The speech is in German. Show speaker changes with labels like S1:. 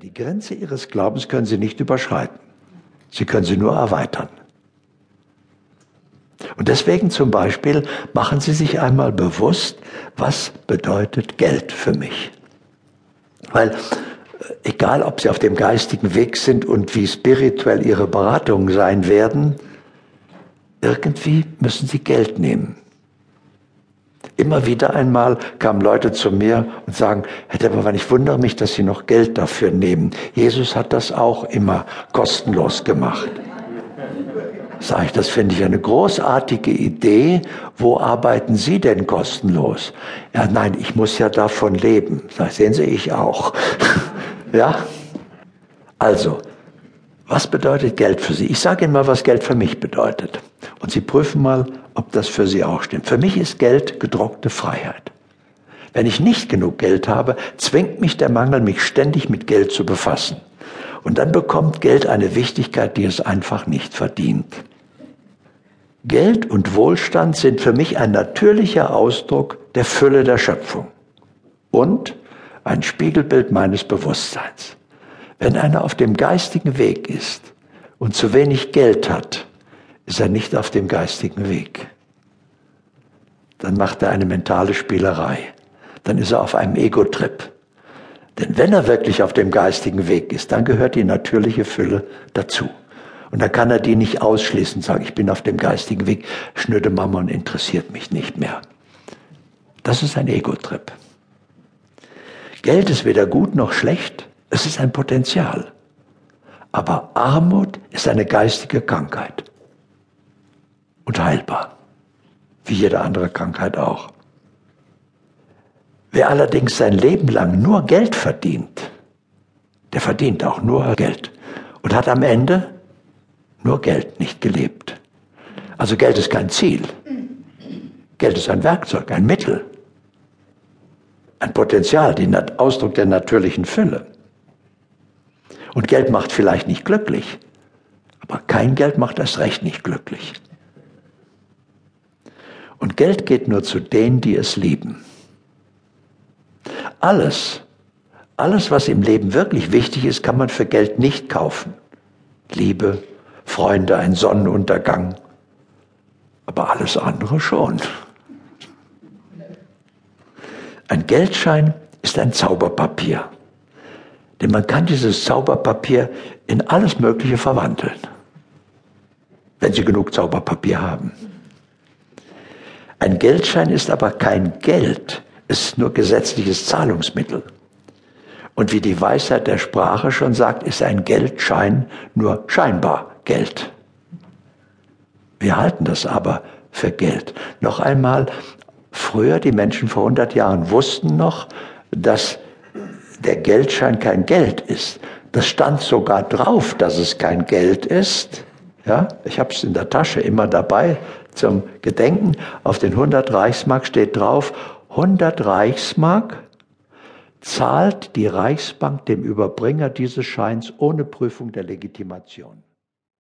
S1: Die Grenze ihres Glaubens können sie nicht überschreiten. Sie können sie nur erweitern. Und deswegen zum Beispiel machen Sie sich einmal bewusst, was bedeutet Geld für mich. Weil äh, egal, ob Sie auf dem geistigen Weg sind und wie spirituell Ihre Beratungen sein werden, irgendwie müssen Sie Geld nehmen. Immer wieder einmal kamen Leute zu mir und sagen, Herr Debbermann, ich wundere mich, dass Sie noch Geld dafür nehmen. Jesus hat das auch immer kostenlos gemacht. Sag ich, das finde ich eine großartige Idee. Wo arbeiten Sie denn kostenlos? Ja, nein, ich muss ja davon leben. Sag ich, sehen Sie, ich auch. ja? Also, was bedeutet Geld für Sie? Ich sage Ihnen mal, was Geld für mich bedeutet. Und Sie prüfen mal, ob das für Sie auch stimmt. Für mich ist Geld gedruckte Freiheit. Wenn ich nicht genug Geld habe, zwingt mich der Mangel, mich ständig mit Geld zu befassen. Und dann bekommt Geld eine Wichtigkeit, die es einfach nicht verdient. Geld und Wohlstand sind für mich ein natürlicher Ausdruck der Fülle der Schöpfung und ein Spiegelbild meines Bewusstseins. Wenn einer auf dem geistigen Weg ist und zu wenig Geld hat, ist er nicht auf dem geistigen Weg. Dann macht er eine mentale Spielerei. Dann ist er auf einem Ego-Trip. Denn wenn er wirklich auf dem geistigen Weg ist, dann gehört die natürliche Fülle dazu. Und dann kann er die nicht ausschließen, sagen, ich bin auf dem geistigen Weg, schnöde Mammon interessiert mich nicht mehr. Das ist ein Ego-Trip. Geld ist weder gut noch schlecht, es ist ein Potenzial. Aber Armut ist eine geistige Krankheit. Und heilbar. Wie jede andere Krankheit auch. Wer allerdings sein Leben lang nur Geld verdient, der verdient auch nur Geld und hat am Ende nur Geld, nicht gelebt. Also Geld ist kein Ziel. Geld ist ein Werkzeug, ein Mittel, ein Potenzial, der Ausdruck der natürlichen Fülle. Und Geld macht vielleicht nicht glücklich, aber kein Geld macht erst recht nicht glücklich. Und Geld geht nur zu denen, die es lieben. Alles, alles, was im Leben wirklich wichtig ist, kann man für Geld nicht kaufen. Liebe, Freunde, ein Sonnenuntergang. Aber alles andere schon. Ein Geldschein ist ein Zauberpapier. Denn man kann dieses Zauberpapier in alles Mögliche verwandeln. Wenn Sie genug Zauberpapier haben. Ein Geldschein ist aber kein Geld, es ist nur gesetzliches Zahlungsmittel. Und wie die Weisheit der Sprache schon sagt, ist ein Geldschein nur scheinbar Geld. Wir halten das aber für Geld. Noch einmal, früher, die Menschen vor 100 Jahren wussten noch, dass der Geldschein kein Geld ist. Das stand sogar drauf, dass es kein Geld ist. Ja, ich habe es in der Tasche immer dabei zum Gedenken. Auf den 100 Reichsmark steht drauf, 100 Reichsmark zahlt die Reichsbank dem Überbringer dieses Scheins ohne Prüfung der Legitimation.